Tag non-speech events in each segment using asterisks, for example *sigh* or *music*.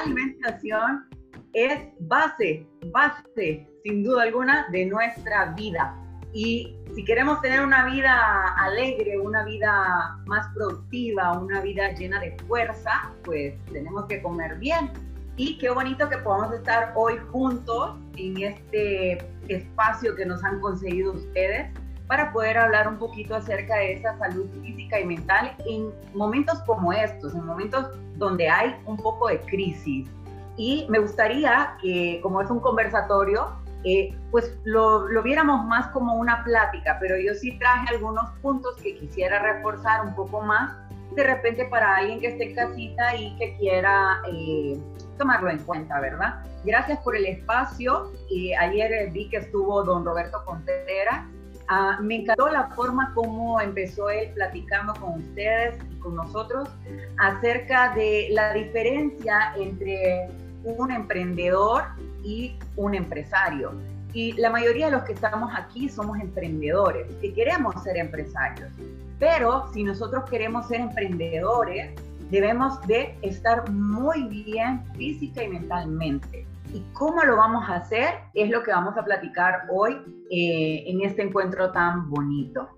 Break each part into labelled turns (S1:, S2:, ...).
S1: alimentación es base, base, sin duda alguna, de nuestra vida. Y si queremos tener una vida alegre, una vida más productiva, una vida llena de fuerza, pues tenemos que comer bien. Y qué bonito que podamos estar hoy juntos en este espacio que nos han conseguido ustedes para poder hablar un poquito acerca de esa salud física y mental en momentos como estos, en momentos donde hay un poco de crisis. Y me gustaría que, como es un conversatorio, eh, pues lo, lo, viéramos más como una plática, pero yo sí traje algunos puntos que quisiera reforzar un poco más, de repente para alguien que esté casita y que quiera eh, tomarlo en cuenta, ¿verdad? Gracias por el espacio. y ayer vi que estuvo don Roberto Contreras. Ah, me encantó la forma como empezó él platicando con ustedes y con nosotros acerca de la diferencia entre un emprendedor y un empresario. Y la mayoría de los que estamos aquí somos emprendedores, que queremos ser empresarios. Pero si nosotros queremos ser emprendedores, debemos de estar muy bien física y mentalmente. ¿Y cómo lo vamos a hacer? Es lo que vamos a platicar hoy eh, en este encuentro tan bonito,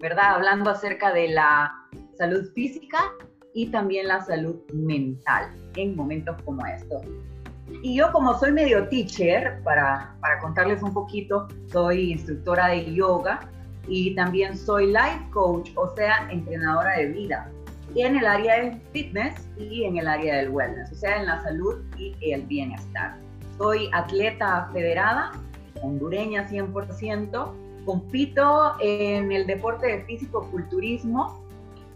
S1: ¿verdad? Hablando acerca de la salud física y también la salud mental en momentos como estos. Y yo como soy medio teacher, para, para contarles un poquito, soy instructora de yoga y también soy life coach, o sea, entrenadora de vida, en el área del fitness y en el área del wellness, o sea, en la salud y el bienestar. Soy atleta federada, hondureña 100%, compito en el deporte de físico-culturismo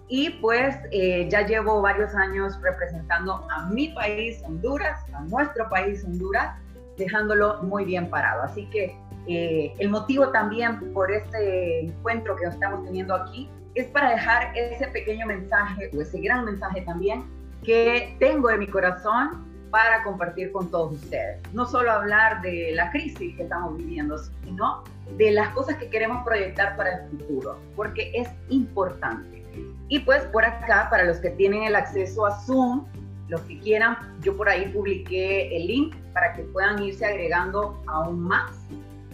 S1: y pues eh, ya llevo varios años representando a mi país, Honduras, a nuestro país, Honduras, dejándolo muy bien parado. Así que eh, el motivo también por este encuentro que estamos teniendo aquí es para dejar ese pequeño mensaje o ese gran mensaje también que tengo en mi corazón para compartir con todos ustedes. No solo hablar de la crisis que estamos viviendo, sino de las cosas que queremos proyectar para el futuro, porque es importante. Y pues por acá, para los que tienen el acceso a Zoom, los que quieran, yo por ahí publiqué el link para que puedan irse agregando aún más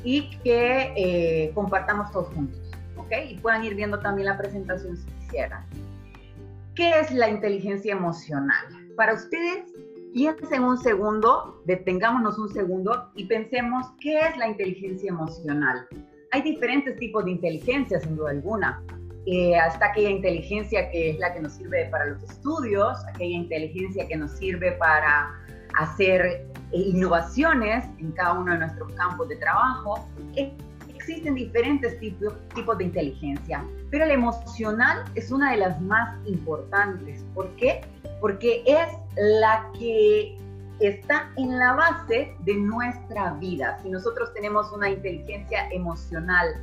S1: y que eh, compartamos todos juntos, ¿ok? Y puedan ir viendo también la presentación si quisieran. ¿Qué es la inteligencia emocional? Para ustedes, piensen un segundo, detengámonos un segundo y pensemos qué es la inteligencia emocional. Hay diferentes tipos de inteligencia, sin duda alguna eh, hasta aquella inteligencia que es la que nos sirve para los estudios, aquella inteligencia que nos sirve para hacer eh, innovaciones en cada uno de nuestros campos de trabajo. Existen diferentes tipos, tipos de inteligencia, pero la emocional es una de las más importantes. ¿Por qué? Porque es la que está en la base de nuestra vida. Si nosotros tenemos una inteligencia emocional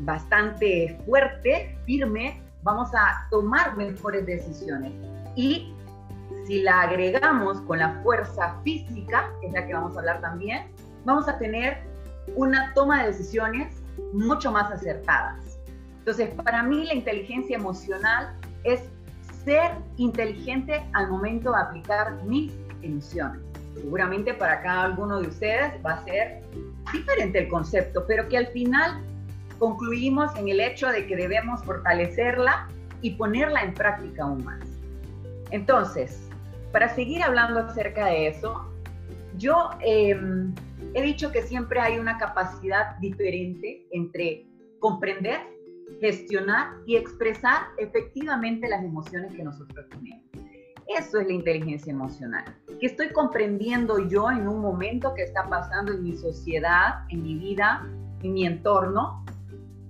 S1: bastante fuerte, firme, vamos a tomar mejores decisiones. Y si la agregamos con la fuerza física, que es la que vamos a hablar también, vamos a tener una toma de decisiones mucho más acertadas. Entonces, para mí la inteligencia emocional es ser inteligente al momento de aplicar mis emociones. Seguramente para cada alguno de ustedes va a ser diferente el concepto, pero que al final concluimos en el hecho de que debemos fortalecerla y ponerla en práctica aún más. Entonces, para seguir hablando acerca de eso, yo em, he dicho que siempre hay una capacidad diferente entre comprender, gestionar y expresar efectivamente las emociones que nosotros tenemos. Eso es la inteligencia emocional. Que estoy comprendiendo yo en un momento que está pasando en mi sociedad, en mi vida, en mi entorno,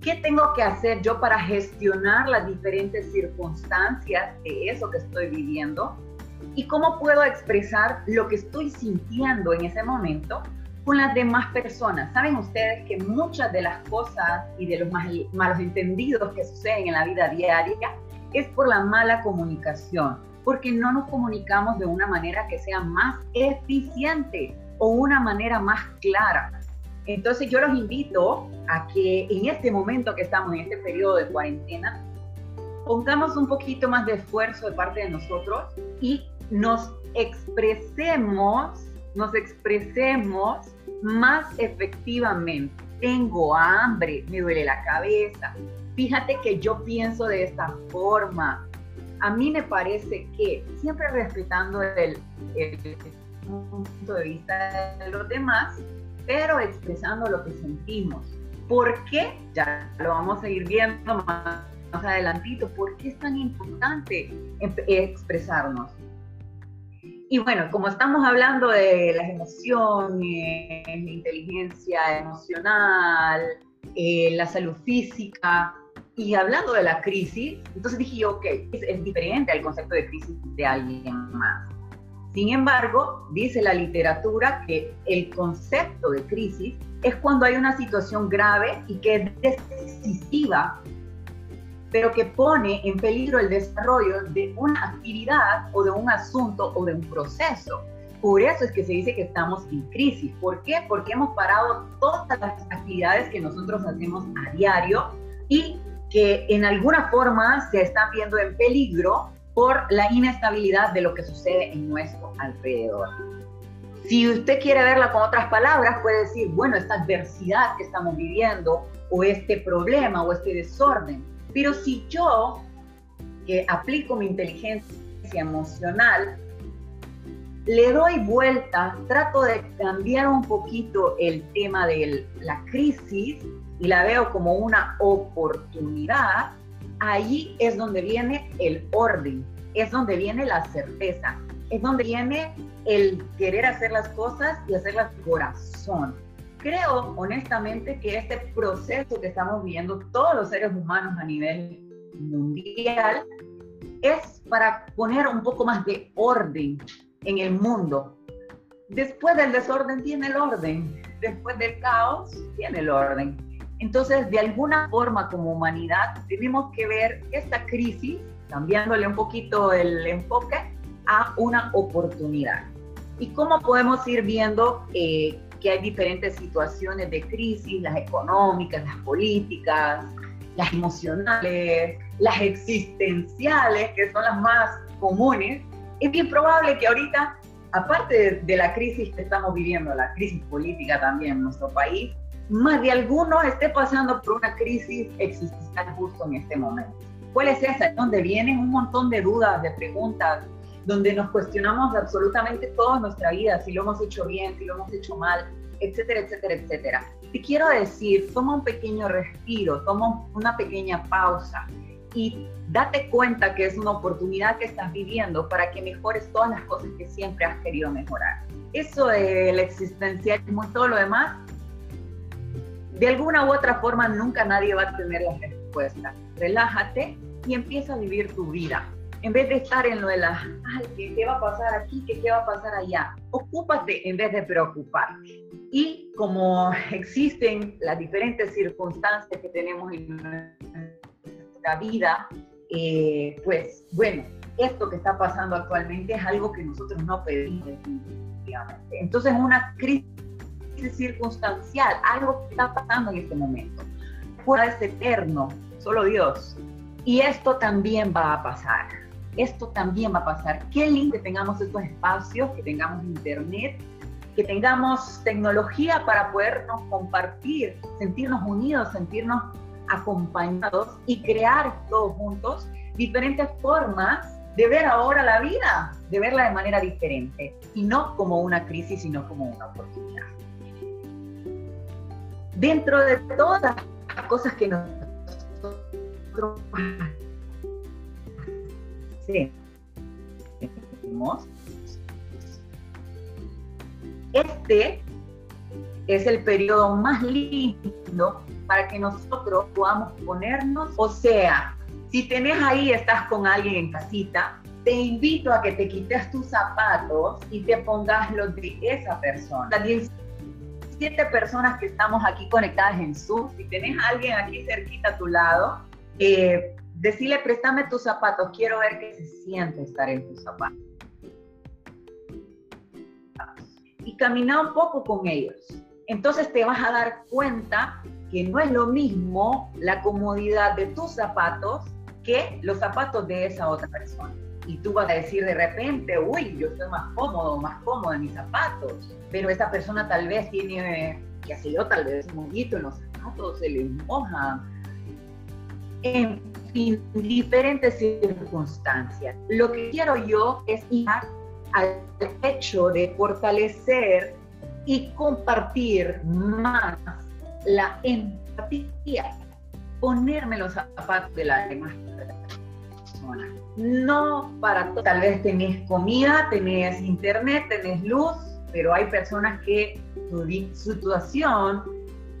S1: ¿Qué tengo que hacer yo para gestionar las diferentes circunstancias de eso que estoy viviendo? ¿Y cómo puedo expresar lo que estoy sintiendo en ese momento con las demás personas? Saben ustedes que muchas de las cosas y de los malos entendidos que suceden en la vida diaria es por la mala comunicación, porque no nos comunicamos de una manera que sea más eficiente o una manera más clara. Entonces yo los invito a que en este momento que estamos, en este periodo de cuarentena, pongamos un poquito más de esfuerzo de parte de nosotros y nos expresemos, nos expresemos más efectivamente. Tengo hambre, me duele la cabeza. Fíjate que yo pienso de esta forma. A mí me parece que siempre respetando el, punto de vista de los demás, pero expresando lo que sentimos. ¿Por qué? Ya lo vamos a ir viendo más, más adelantito. ¿Por qué es tan importante expresarnos? Y bueno, como estamos hablando de las emociones, la inteligencia emocional, eh, la salud física, y hablando de la crisis, entonces dije yo, ok, es, es diferente al concepto de crisis de alguien más. Sin embargo, dice la literatura que el concepto de crisis es cuando hay una situación grave y que es decisiva pero que pone en peligro el desarrollo de una actividad o de un asunto o de un proceso. Por eso es que se dice que estamos en crisis. ¿Por qué? Porque hemos parado todas las actividades que nosotros hacemos a diario y que en alguna forma se están viendo en peligro por la inestabilidad de lo que sucede en nuestro alrededor. Si usted quiere verla con otras palabras, puede decir, bueno, esta adversidad que estamos viviendo o este problema o este desorden pero si yo, que aplico mi inteligencia emocional, le doy vuelta, trato de cambiar un poquito el tema de la crisis y la veo como una oportunidad, ahí es donde viene el orden, es donde viene la certeza, es donde viene el querer hacer las cosas y hacerlas corazón creo honestamente que este proceso que estamos viviendo todos los seres humanos a nivel mundial es para poner un poco más de orden en el mundo. Después del desorden tiene el orden, después del caos tiene el orden. Entonces, de alguna forma como humanidad tenemos que ver esta crisis, cambiándole un poquito el enfoque, a una oportunidad. ¿Y cómo podemos ir viendo eh, que hay diferentes situaciones de crisis, las económicas, las políticas, las emocionales, las existenciales, que son las más comunes, es bien probable que ahorita, aparte de, la crisis que estamos viviendo, la crisis política también en nuestro país, más de alguno esté pasando por una crisis existencial justo en este momento. ¿Cuál es esa? Donde vienen un montón de dudas, de preguntas, donde nos cuestionamos absolutamente toda nuestra vida, si lo hemos hecho bien, si lo hemos hecho mal, etcétera, etcétera, etcétera. Te quiero decir, toma un pequeño respiro, toma una pequeña pausa y date cuenta que es una oportunidad que estás viviendo para que mejores todas las cosas que siempre has querido mejorar. Eso del existencialismo y todo lo demás, de alguna u otra forma nunca nadie va a tener la respuesta. Relájate y empieza a vivir tu vida en vez de estar en lo de la, ay, ¿qué, va a pasar aquí? ¿Qué, ¿Qué va a pasar allá? Ocúpate en vez de preocuparte. Y como existen las diferentes circunstancias que tenemos en nuestra vida, eh, pues bueno, esto que está pasando actualmente es algo que nosotros no pedimos definitivamente. Entonces es una crisis circunstancial, algo que está pasando en este momento. Fuera es eterno, solo Dios. Y esto también va a pasar esto también va a pasar. Qué lindo que tengamos estos espacios, que tengamos internet, que tengamos tecnología para podernos compartir, sentirnos unidos, sentirnos acompañados y crear todos juntos diferentes formas de ver ahora la vida, de verla de manera diferente y no como una crisis, sino como una oportunidad. Dentro de todas las cosas que nosotros este es el periodo más lindo para que nosotros podamos ponernos, o sea, si tenés ahí, estás con alguien en casita, te invito a que te quites tus zapatos y te pongas los de esa persona. Las 17 personas que estamos aquí conectadas en Zoom, si tenés a alguien aquí cerquita a tu lado, eh, decirle, préstame tus zapatos, quiero ver qué se siente estar en tus zapatos. Y camina un poco con ellos. Entonces te vas a dar cuenta que no es lo mismo la comodidad de tus zapatos que los zapatos de esa otra persona. y tú vas a decir de repente, uy, yo estoy más cómodo, más cómodo en mis zapatos, pero esa persona tal vez tiene, qué sé yo, tal vez un mollito en los zapatos, se le moja. Fin, diferentes circunstancias. Lo que quiero yo es ir al hecho de fortalecer y compartir más la empatía, ponerme los zapatos de la demás persona. No para tal vez tenés comida, tenés internet, tenés luz, pero hay personas que su situación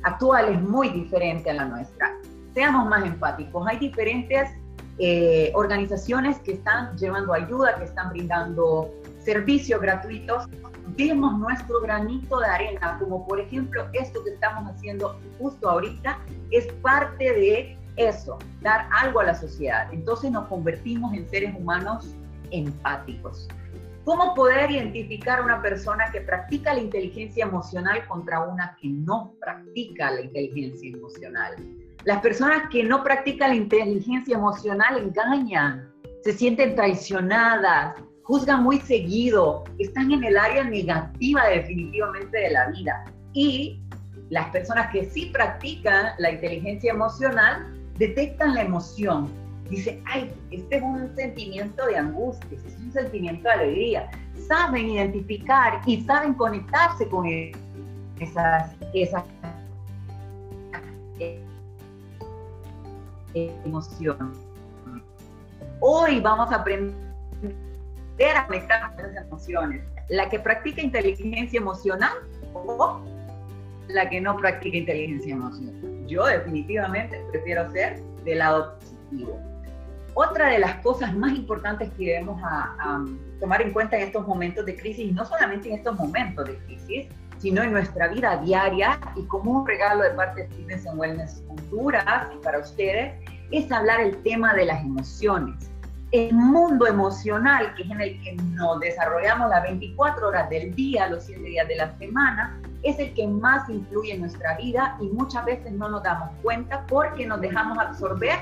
S1: actual es muy diferente a la nuestra. Seamos más empáticos. Hay diferentes eh, organizaciones que están llevando ayuda, que están brindando servicios gratuitos demos nuestro granito de arena, como por ejemplo esto que estamos haciendo justo ahorita, es parte de eso, dar algo a la sociedad. Entonces nos convertimos en seres humanos empáticos. ¿Cómo poder identificar una persona que practica la inteligencia emocional contra una que no practica la inteligencia emocional? Las personas que no practican la inteligencia emocional engañan, se sienten traicionadas, juzgan muy seguido, están en el área negativa definitivamente de la vida. Y las personas que sí practican la inteligencia emocional detectan la emoción. Dice, ay, este es un sentimiento de angustia, este es un sentimiento de alegría. Saben identificar y saben conectarse con esas, esas emociones. Hoy vamos a aprender a conectar con esas emociones. La que practica inteligencia emocional o la que no practica inteligencia emocional. Yo definitivamente prefiero ser del lado positivo. Otra de las cosas más importantes que debemos a, tomar en cuenta en estos momentos de crisis, no solamente en estos momentos de crisis, sino en nuestra vida diaria y como un regalo de parte de Fitness and Wellness Honduras y para ustedes, es hablar el tema de las emociones el mundo emocional, que es en el que nos desarrollamos las 24 horas del día, los 7 días de la semana, es el que más influye en nuestra vida y muchas veces no nos damos cuenta porque nos dejamos absorber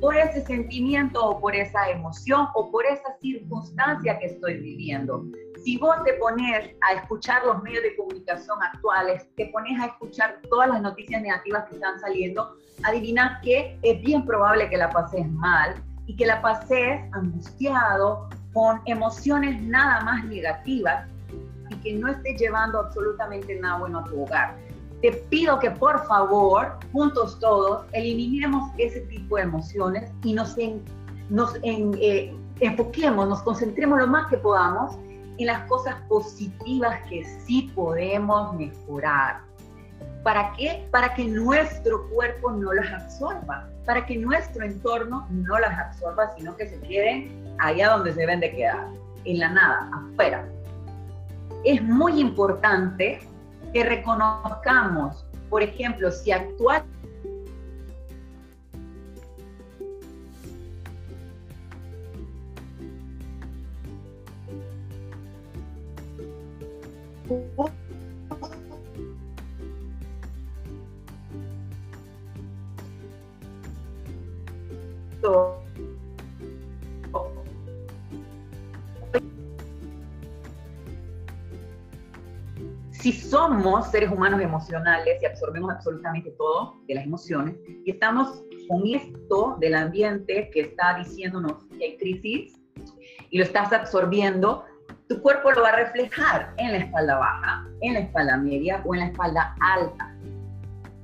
S1: por ese sentimiento o por esa emoción o por esa circunstancia que estoy viviendo. Si vos te pones a escuchar los medios de comunicación actuales, te pones a escuchar todas las noticias negativas que están saliendo, adivina que es bien probable que la pases mal, y que la pases angustiado, con emociones nada más negativas y que no estés llevando absolutamente nada bueno a tu hogar. Te pido que por favor, juntos todos, eliminemos ese tipo de emociones y nos, nos eh, enfoquemos, nos concentremos lo más que podamos en las cosas positivas que sí podemos mejorar. ¿Para qué? Para que nuestro cuerpo no las absorba para que nuestro entorno no las absorba, sino que se queden allá donde se deben de quedar, en la nada, afuera. Es muy importante que reconozcamos, por ejemplo, si actuar si somos seres humanos emocionales y absorbemos absolutamente todo de las emociones y estamos con esto del ambiente que está diciéndonos que hay crisis y lo estás absorbiendo, tu cuerpo lo va a reflejar en la espalda baja, en la espalda media o en la espalda alta.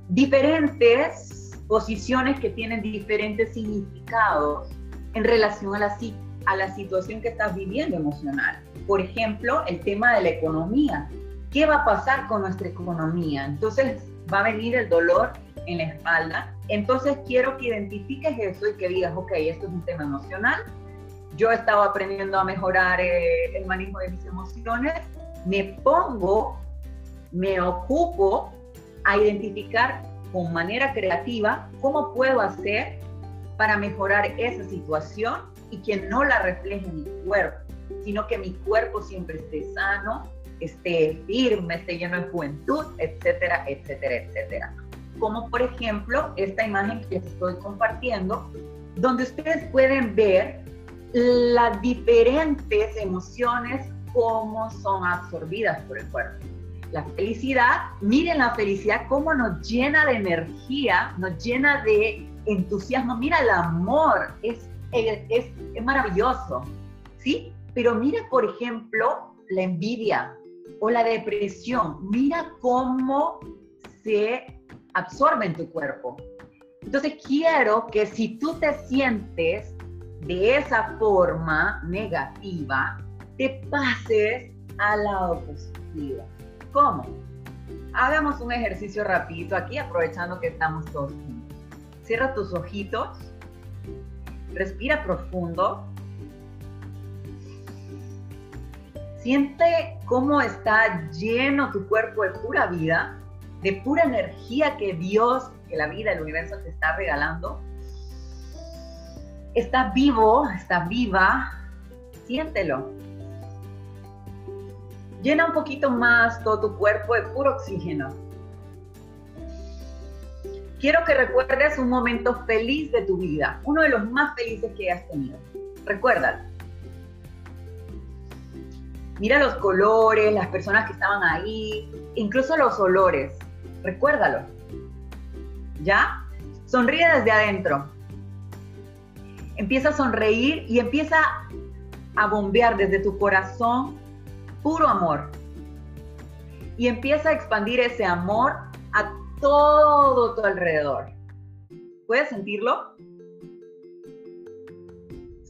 S1: Diferentes posiciones que tienen diferentes significados en relación a la, a la situación que estás viviendo emocional. Por ejemplo, el tema de la economía. ¿Qué va a pasar con nuestra economía? Entonces va a venir el dolor en la espalda. Entonces quiero que identifiques eso y que digas, ok, esto es un tema emocional. Yo he estado aprendiendo a mejorar eh, el manejo de mis emociones. Me pongo, me ocupo a identificar con manera creativa cómo puedo hacer para mejorar esa situación y que no la refleje mi cuerpo, sino que mi cuerpo siempre esté sano, esté firme, esté lleno de juventud, etcétera, etcétera, etcétera. Como por ejemplo esta imagen que les estoy compartiendo, donde ustedes pueden ver las diferentes emociones, cómo son absorbidas por el cuerpo. La felicidad, miren la felicidad, cómo nos llena de energía, nos llena de entusiasmo. Mira, el amor es, es, es maravilloso, ¿sí? Pero mira, por ejemplo, la envidia o la depresión. Mira cómo se absorbe en tu cuerpo. Entonces quiero que si tú te sientes de esa forma negativa, te pases al lado positivo. ¿Cómo? Hagamos un ejercicio rapidito aquí, aprovechando que estamos todos juntos. Cierra tus ojitos, respira profundo. Siente cómo está lleno tu cuerpo de pura vida, de pura energía que Dios, que la vida, el universo te está regalando. Está vivo, está viva, siéntelo. Llena un poquito más todo tu cuerpo de puro oxígeno. Quiero que recuerdes un momento feliz de tu vida, uno de los más felices que has tenido. Recuérdalo. Mira los colores, las personas que estaban ahí, incluso los olores. Recuérdalo. ¿Ya? Sonríe desde adentro. Empieza a sonreír y empieza a bombear desde tu corazón puro amor. Y empieza a expandir ese amor a todo tu alrededor. ¿Puedes sentirlo?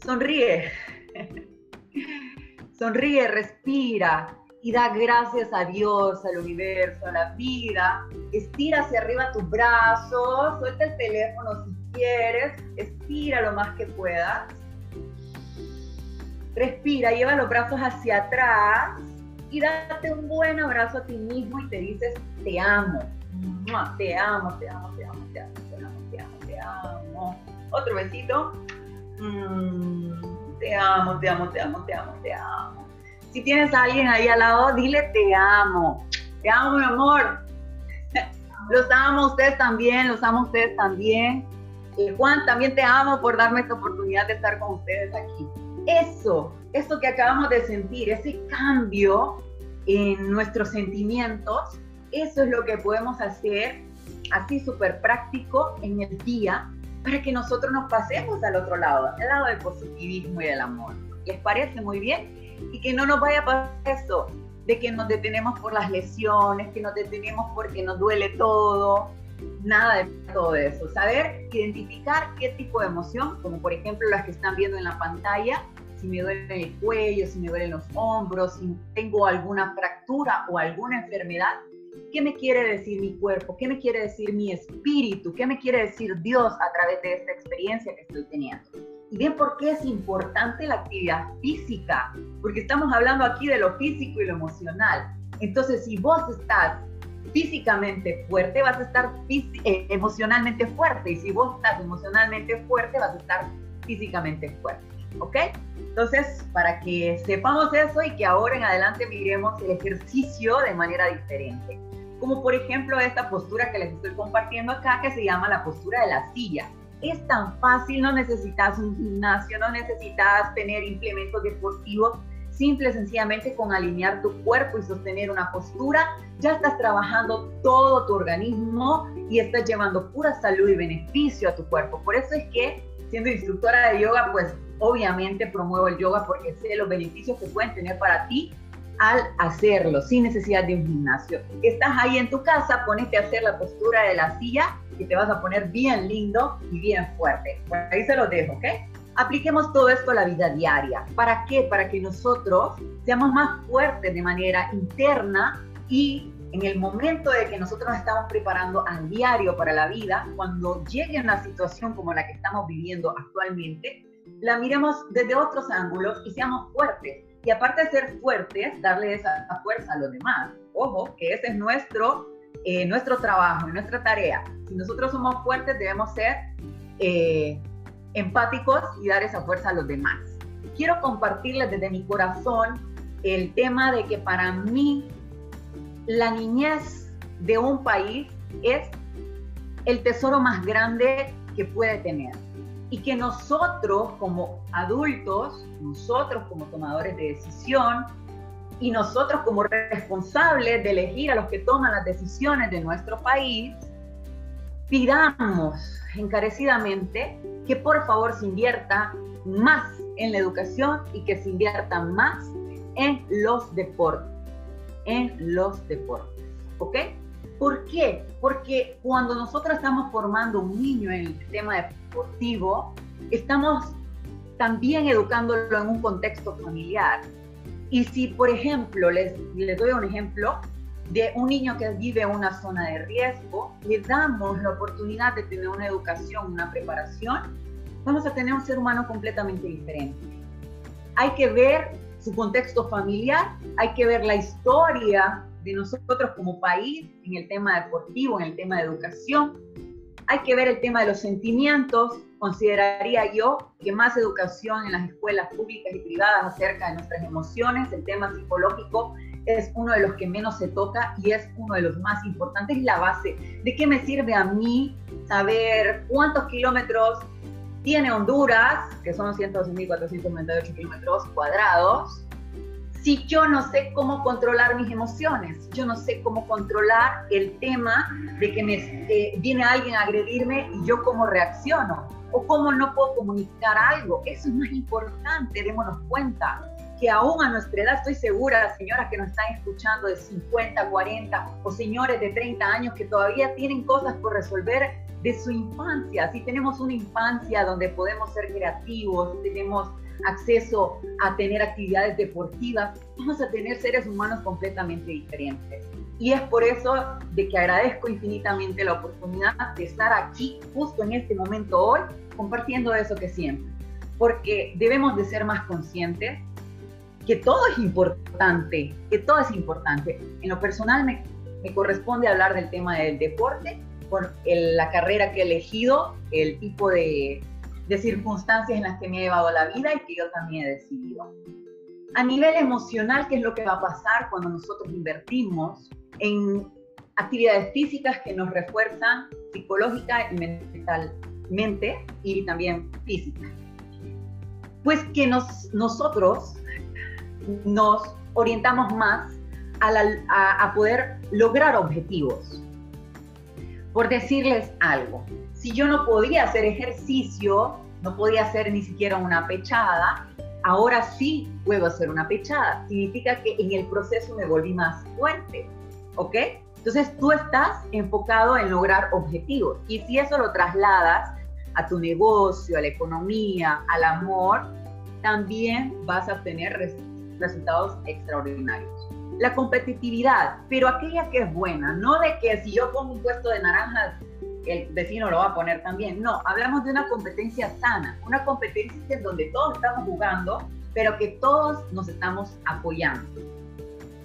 S1: Sonríe. *laughs* Sonríe, respira y da gracias a Dios, al universo, a la vida. Estira hacia arriba tus brazos, suelta el teléfono si quieres, estira lo más que puedas. Respira, lleva los brazos hacia atrás y date un buen abrazo a ti mismo y te dices, te amo. Te amo, te amo, te amo, te amo, te amo, te amo, te amo. Otro besito. te amo, te amo, te amo, te amo, te amo. Si tienes a alguien ahí al lado, dile te amo. Te amo, mi amor. Los amo ustedes también, los amo ustedes también. Juan, también te amo por darme esta oportunidad de estar con ustedes aquí. Eso, eso que acabamos de sentir, ese cambio en nuestros sentimientos, eso es lo que podemos hacer así súper práctico en el día para que nosotros nos pasemos al otro lado, al lado del positivismo y del amor. ¿Les parece muy bien? Y que no nos vaya a pasar eso, de que nos detenemos por las lesiones, que nos detenemos porque nos duele todo, nada de todo eso. Saber identificar qué tipo de emoción, como por ejemplo las que están viendo en la pantalla, si me duele el cuello, si me duelen los hombros, si tengo alguna fractura o alguna enfermedad, ¿qué me quiere decir mi cuerpo? ¿Qué me quiere decir mi espíritu? ¿Qué me quiere decir Dios a través de esta experiencia que estoy teniendo? Y bien, ¿por qué es importante la actividad física? Porque estamos hablando aquí de lo físico y lo emocional. Entonces, si vos estás físicamente fuerte, vas a estar eh, emocionalmente fuerte. Y si vos estás emocionalmente fuerte, vas a estar físicamente fuerte. ¿Ok? Entonces, para que sepamos eso y que ahora en adelante miremos el ejercicio de manera diferente. Como por ejemplo esta postura que les estoy compartiendo acá, que se llama la postura de la silla. Es tan fácil, no necesitas un gimnasio, no necesitas tener implementos deportivos, simple sencillamente con alinear tu cuerpo y sostener una postura, ya estás trabajando todo tu organismo y estás llevando pura salud y beneficio a tu cuerpo. Por eso es que siendo instructora de yoga, pues obviamente promuevo el yoga porque sé los beneficios que pueden tener para ti al hacerlo, sin necesidad de un gimnasio. Estás ahí en tu casa, ponete a hacer la postura de la silla y te vas a poner bien lindo y bien fuerte. Por ahí se lo dejo, ¿ok? Apliquemos todo esto a la vida diaria. ¿Para qué? Para que nosotros seamos más fuertes de manera interna y en el momento de que nosotros nos estamos preparando al diario para la vida, cuando llegue una situación como la que estamos viviendo actualmente, la miremos desde otros ángulos y seamos fuertes y aparte de ser fuertes, darle esa fuerza a los demás. Ojo, que ese es nuestro, eh, nuestro trabajo, nuestra tarea. Si nosotros somos fuertes, debemos ser eh, empáticos y dar esa fuerza a los demás. Quiero compartirles desde mi corazón el tema de que para mí la niñez de un país es el tesoro más grande que puede tener. y que nosotros como adultos, nosotros como tomadores de decisión y nosotros como responsables de elegir a los que toman las decisiones de nuestro país, pidamos encarecidamente que por favor se invierta más en la educación y que se invierta más en los deportes, en los deportes, ¿ok? ¿Por qué? Porque cuando nosotros estamos formando un niño en el tema deportivo, estamos también educándolo en un contexto familiar. Y si, por ejemplo, les, les doy un ejemplo de un niño que vive en una zona de riesgo, le damos la oportunidad de tener una educación, una preparación, vamos a tener un ser humano completamente diferente. Hay que ver su contexto familiar, hay que ver la historia de nosotros como país en el tema deportivo, en el tema de educación. Hay que ver el tema de los sentimientos. Consideraría yo que más educación en las escuelas públicas y privadas acerca de nuestras emociones, el tema psicológico es uno de los que menos se toca y es uno de los más importantes, la base. ¿De qué me sirve a mí saber cuántos kilómetros tiene Honduras, que son 112.498 kilómetros cuadrados, si yo no sé cómo controlar mis emociones, yo no sé cómo controlar el tema de que me, viene alguien a agredirme y yo cómo reacciono, o cómo no puedo comunicar algo. Eso es más importante, démonos cuenta que aún a nuestra edad, estoy segura, señoras que nos están escuchando de 50, 40 o señores de 30 años que todavía tienen cosas por resolver de su infancia. Si tenemos una infancia donde podemos ser creativos, tenemos acceso a tener actividades deportivas, vamos a tener seres humanos completamente diferentes. Y es por eso de que agradezco infinitamente la oportunidad de estar aquí justo en este momento hoy compartiendo eso que siempre. Porque debemos de ser más conscientes que todo es importante, que todo es importante. En lo personal me, me corresponde hablar del tema del deporte por la carrera que he elegido, el tipo de, de circunstancias en las que me he llevado la vida y que yo también he decidido. A nivel emocional, ¿qué es lo que va a pasar cuando nosotros invertimos en actividades físicas que nos refuerzan psicológica y mentalmente y también física? Pues que nos, nosotros nos orientamos más a, poder lograr objetivos. Por decirles algo, si yo no podía hacer ejercicio, no podía hacer ni siquiera una pechada, ahora sí puedo hacer una pechada. Significa que en el proceso me volví más fuerte, ¿ok? Entonces tú estás enfocado en lograr objetivos y si eso lo trasladas a tu negocio, a la economía, al amor, también vas a obtener resultados extraordinarios. La competitividad, pero aquella que es buena, no de que si yo pongo un puesto de naranjas, el vecino lo va a poner también. No, hablamos de una competencia sana, una competencia en donde todos estamos jugando, pero que todos nos estamos apoyando.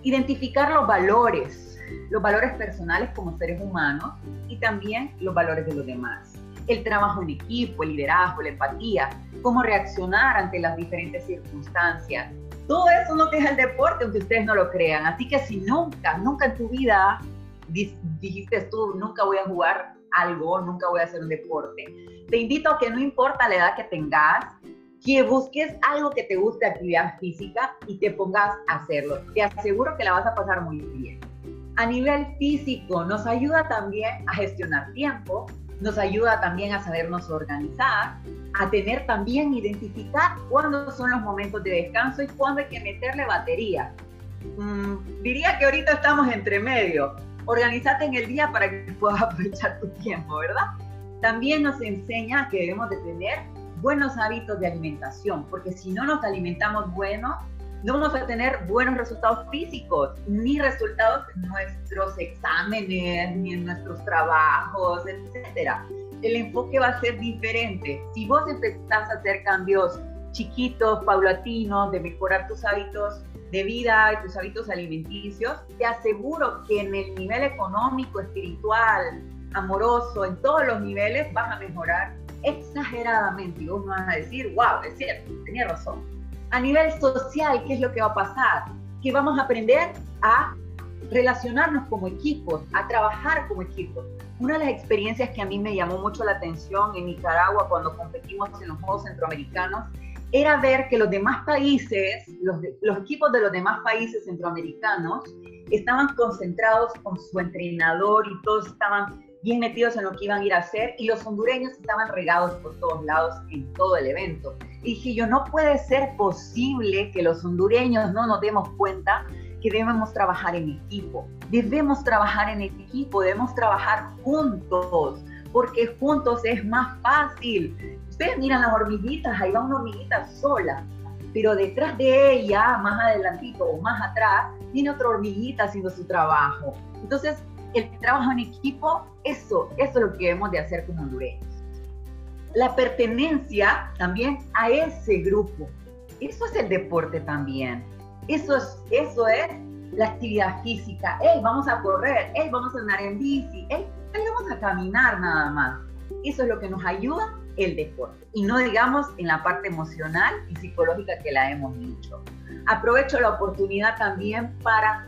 S1: Identificar los valores, los valores personales como seres humanos y también los valores de los demás. El trabajo en equipo, el liderazgo, la empatía, cómo reaccionar ante las diferentes circunstancias, todo eso no es el deporte, aunque ustedes no lo crean. Así que si nunca, nunca en tu vida dijiste tú, nunca voy a jugar algo, nunca voy a hacer un deporte, te invito a que no importa la edad que tengas, que busques algo que te guste, actividad física, y te pongas a hacerlo. Te aseguro que la vas a pasar muy bien. A nivel físico, nos ayuda también a gestionar tiempo, nos ayuda también a sabernos organizar, a tener también, identificar cuándo son los momentos de descanso y cuándo hay que meterle batería. Mm, diría que ahorita estamos entre medio. Organízate en el día para que *laughs* puedas aprovechar tu tiempo, ¿verdad? También nos enseña que debemos de tener buenos hábitos de alimentación, porque si no nos alimentamos bueno, no vamos a tener buenos resultados físicos, ni resultados en nuestros exámenes, ni en nuestros trabajos, etcétera. El enfoque va a ser diferente. Si vos empezás a hacer cambios chiquitos, paulatinos, de mejorar tus hábitos de vida y tus hábitos alimenticios, te aseguro que en el nivel económico, espiritual, amoroso, en todos los niveles vas a mejorar exageradamente. Y vos me vas a decir, wow, es cierto, tenía razón a nivel social, ¿qué es lo que va a pasar? Que vamos a aprender a relacionarnos como equipos, a trabajar como equipos. una de las experiencias que a mí me llamó mucho la atención en Nicaragua cuando competimos en los Juegos Centroamericanos era ver que los demás países, los, los equipos de los demás países centroamericanos, estaban concentrados con su entrenador y todos estaban bien metidos en lo que iban a ir a hacer y los hondureños estaban regados por todos lados en todo el evento. Dije yo, no puede ser posible que los hondureños no nos demos cuenta que debemos trabajar en equipo. Debemos trabajar en equipo, debemos trabajar juntos, porque juntos es más fácil. Ustedes miran las hormiguitas, ahí va una hormiguita sola, pero detrás de ella, más adelantito o más atrás, tiene otra hormiguita haciendo su trabajo. Entonces, el trabajo en equipo, eso, eso es lo que debemos de hacer como hondureños. La pertenencia también a ese grupo. Eso es el deporte también. Eso es, eso es la actividad física. Hey, vamos a correr, hey, vamos a andar en bici, hey, vamos a caminar nada más. Eso es lo que nos ayuda el deporte. Y no digamos en la parte emocional y psicológica que la hemos dicho. Aprovecho la oportunidad también para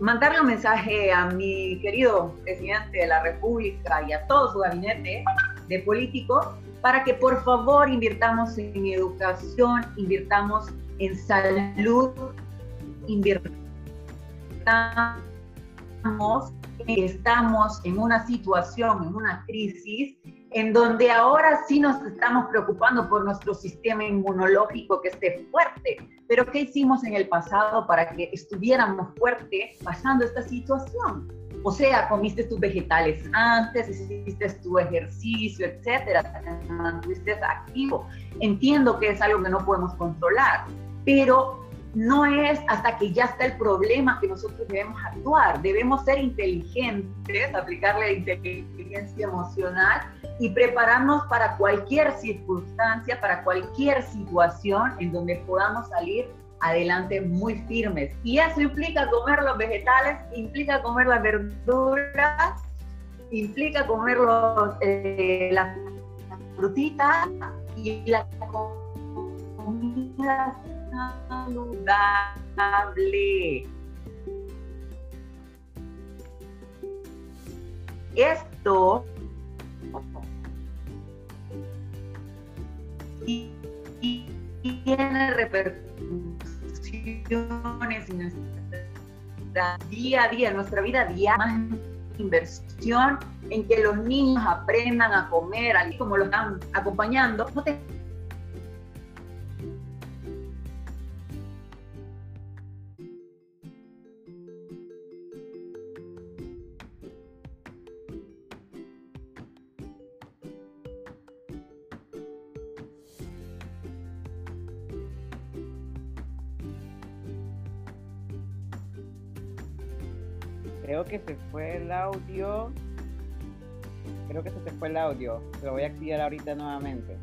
S1: mandarle un mensaje a mi querido presidente de la República y a todo su gabinete de políticos para que por favor invirtamos en educación, invirtamos en salud, invirtamos, estamos en una situación, en una crisis en donde ahora sí nos estamos preocupando por nuestro sistema inmunológico que esté fuerte. Pero ¿qué hicimos en el pasado para que estuviéramos fuertes pasando esta situación? O sea, comiste tus vegetales antes, hiciste tu ejercicio, etcétera, te mantuviste activo. Entiendo que es algo que no podemos controlar, pero no es hasta que ya está el problema que nosotros debemos actuar. Debemos ser inteligentes, aplicarle inteligencia emocional y prepararnos para cualquier circunstancia, para cualquier situación en donde podamos salir adelante muy firmes. Y eso implica comer los vegetales, implica comer las verduras, implica comer los, eh, las frutitas y la comida saludable. Esto tiene repercusiones nuestra día a día, nuestra vida diaria, más inversión en que los niños aprendan a comer, así como lo están acompañando. No
S2: que se fue el audio. Creo que se te fue el audio. Lo voy a activar ahorita nuevamente.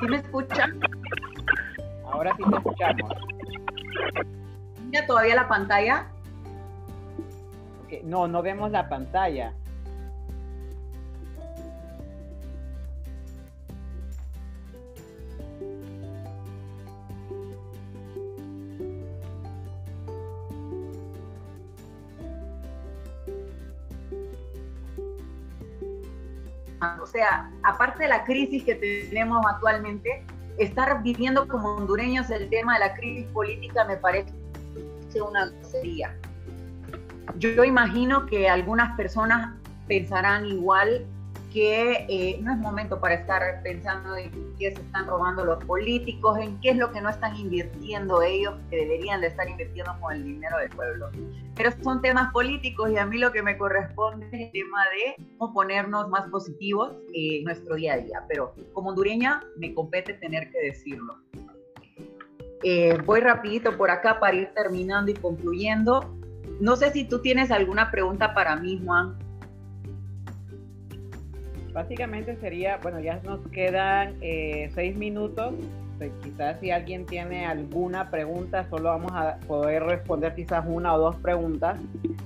S1: ¿Sí me escuchan?
S2: Ahora sí te escuchamos.
S1: ¿Mira todavía la pantalla?
S2: No, no vemos la pantalla.
S1: Aparte de la crisis que tenemos actualmente, estar viviendo como hondureños el tema de la crisis política me parece una grosería. Yo imagino que algunas personas pensarán igual que eh, no es momento para estar pensando en qué se están robando los políticos, en qué es lo que no están invirtiendo ellos, que deberían de estar invirtiendo con el dinero del pueblo. Pero son temas políticos y a mí lo que me corresponde es el tema de cómo ponernos más positivos en nuestro día a día. Pero como hondureña me compete tener que decirlo. Eh, voy rapidito por acá para ir terminando y concluyendo. No sé si tú tienes alguna pregunta para mí, Juan.
S2: Básicamente sería, bueno, ya nos quedan eh, seis minutos. Pues, quizás si alguien tiene alguna pregunta, solo vamos a poder responder quizás una o dos preguntas.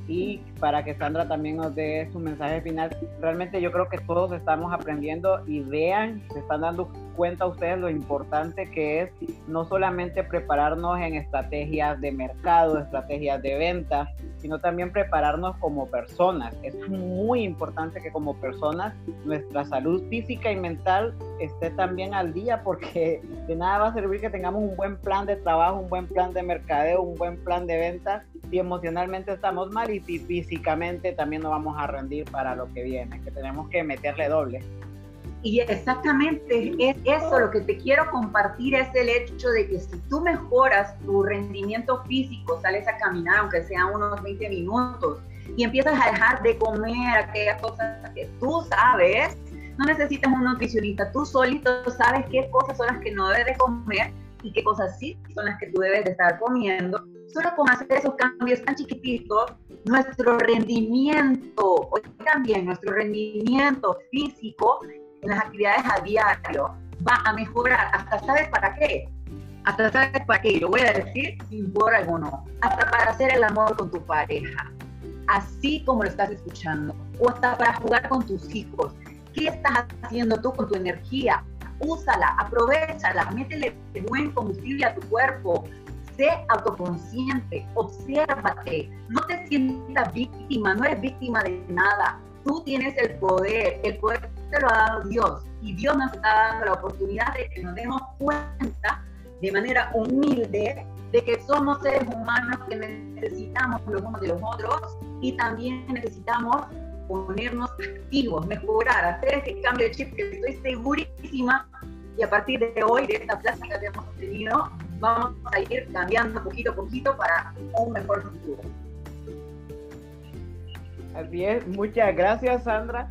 S2: Y para que Sandra también nos dé su mensaje final, realmente yo creo que todos estamos aprendiendo y vean, se están dando cuenta ustedes lo importante que es no solamente prepararnos en estrategias de mercado, estrategias de venta, sino también prepararnos como personas. Es muy importante que como personas nuestra salud física y mental esté también al día porque de nada va a servir que tengamos un buen plan de trabajo, un buen plan de mercadeo, un buen plan de venta si emocionalmente estamos mal y si físicamente también no vamos a rendir para lo que viene, que tenemos que meterle doble.
S1: Y exactamente es eso lo que te quiero compartir es el hecho de que si tú mejoras tu rendimiento físico, sales a caminar aunque sea unos 20 minutos y empiezas a dejar de comer aquellas cosas que tú sabes, no necesitas un nutricionista, tú solito sabes qué cosas son las que no debes de comer y qué cosas sí son las que tú debes de estar comiendo. Solo con hacer esos cambios tan chiquititos, nuestro rendimiento, también nuestro rendimiento físico en las actividades a diario va a mejorar. Hasta sabes para qué. Hasta sabes para qué. Lo voy a decir sin por alguno. Hasta para hacer el amor con tu pareja. Así como lo estás escuchando. O hasta para jugar con tus hijos. ¿Qué estás haciendo tú con tu energía? Úsala, aprovechala, métele buen combustible a tu cuerpo, sé autoconsciente, obsérvate, no te sientas víctima, no eres víctima de nada. Tú tienes el poder, el poder te lo ha dado Dios y Dios nos está dando la oportunidad de que nos demos cuenta de manera humilde de que somos seres humanos que necesitamos los unos de los otros y también necesitamos ponernos activos, mejorar, hacer ese cambio de chip que estoy segurísima y a partir de hoy, de esta plática que hemos tenido, vamos a ir cambiando poquito a poquito para un mejor futuro.
S2: Así es, muchas gracias Sandra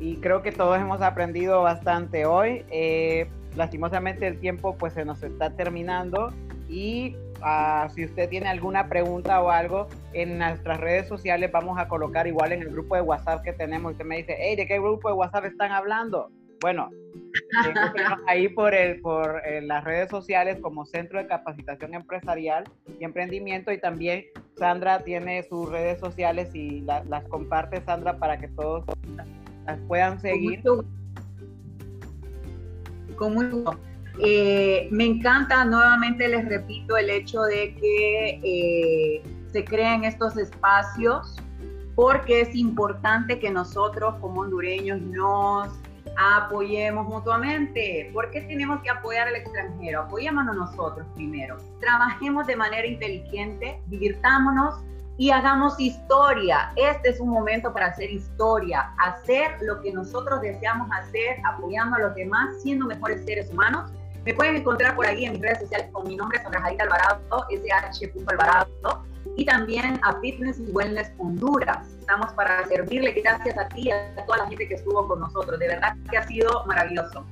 S2: y creo que todos hemos aprendido bastante hoy. Eh, lastimosamente el tiempo pues se nos está terminando y uh, si usted tiene alguna pregunta o algo en nuestras redes sociales vamos a colocar igual en el grupo de WhatsApp que tenemos. Usted me dice, ¿de qué grupo de WhatsApp están hablando? Bueno, ahí por, el, por eh, las redes sociales como Centro de Capacitación Empresarial y Emprendimiento y también Sandra tiene sus redes sociales y las comparte Sandra para que todos las puedan seguir.
S1: Con mucho, eh, me encanta, nuevamente les repito, el hecho de que eh, se creen estos espacios porque es importante que nosotros como hondureños nos apoyemos mutuamente. ¿Por qué tenemos que apoyar al extranjero? Apoyémonos nosotros primero. Trabajemos de manera inteligente, divirtámonos y hagamos historia. Este es un momento para hacer historia, hacer lo que nosotros deseamos hacer, apoyando a los demás, siendo mejores seres humanos. Me pueden encontrar por ahí en mis redes sociales con mi nombre, Sandra Jadita Alvarado, sh.alvarado, y también a Fitness y Wellness Honduras. Estamos para servirle. Gracias a ti y a toda la gente que estuvo con nosotros. De verdad que ha sido maravilloso.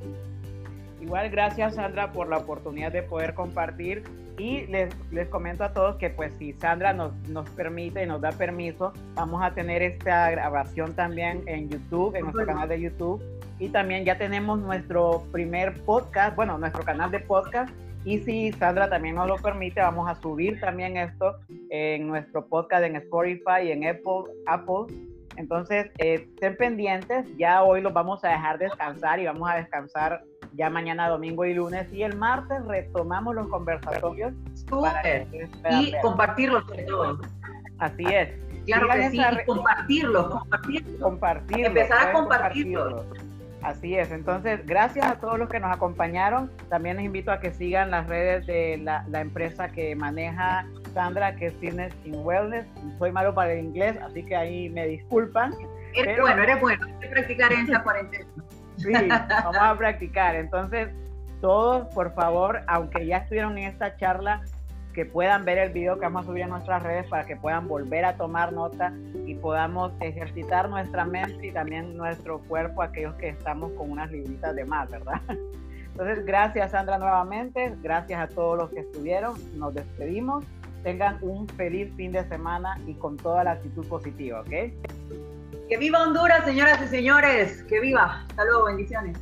S2: Igual gracias Sandra por la oportunidad de poder compartir y les, les comento a todos que pues si Sandra nos, nos permite y nos da permiso, vamos a tener esta grabación también en YouTube, en nuestro canal de YouTube y también ya tenemos nuestro primer podcast, bueno, nuestro canal de podcast y si Sandra también nos lo permite, vamos a subir también esto en nuestro podcast en Spotify y en Apple, Apple entonces, eh, estén pendientes, ya hoy los vamos a dejar descansar y vamos a descansar ya mañana, domingo y lunes. Y el martes retomamos los conversatorios.
S1: y compartirlos sobre todo.
S2: Así es.
S1: Claro que sí, y compartirlos,
S2: compartirlos.
S1: Empezar a compartirlos.
S2: Así es, entonces gracias a todos los que nos acompañaron. También les invito a que sigan las redes de la, la empresa que maneja Sandra, que es Fitness in Wellness. Soy malo para el inglés, así que ahí me disculpan.
S1: Eres bueno, eres bueno. Hay que practicar en esa cuarentena.
S2: Sí, vamos a practicar. Entonces, todos, por favor, aunque ya estuvieron en esta charla, que puedan ver el video que vamos a en nuestras redes para que puedan volver a tomar nota y podamos ejercitar nuestra mente y también nuestro cuerpo, aquellos que estamos con unas libritas de más, ¿verdad? *laughs* Entonces, gracias Sandra nuevamente, gracias a todos los que estuvieron, nos despedimos tengan un feliz fin de semana y con toda la actitud positiva, ¿ok?
S1: Que viva Honduras, señoras y señores. Que viva. Hasta luego, bendiciones.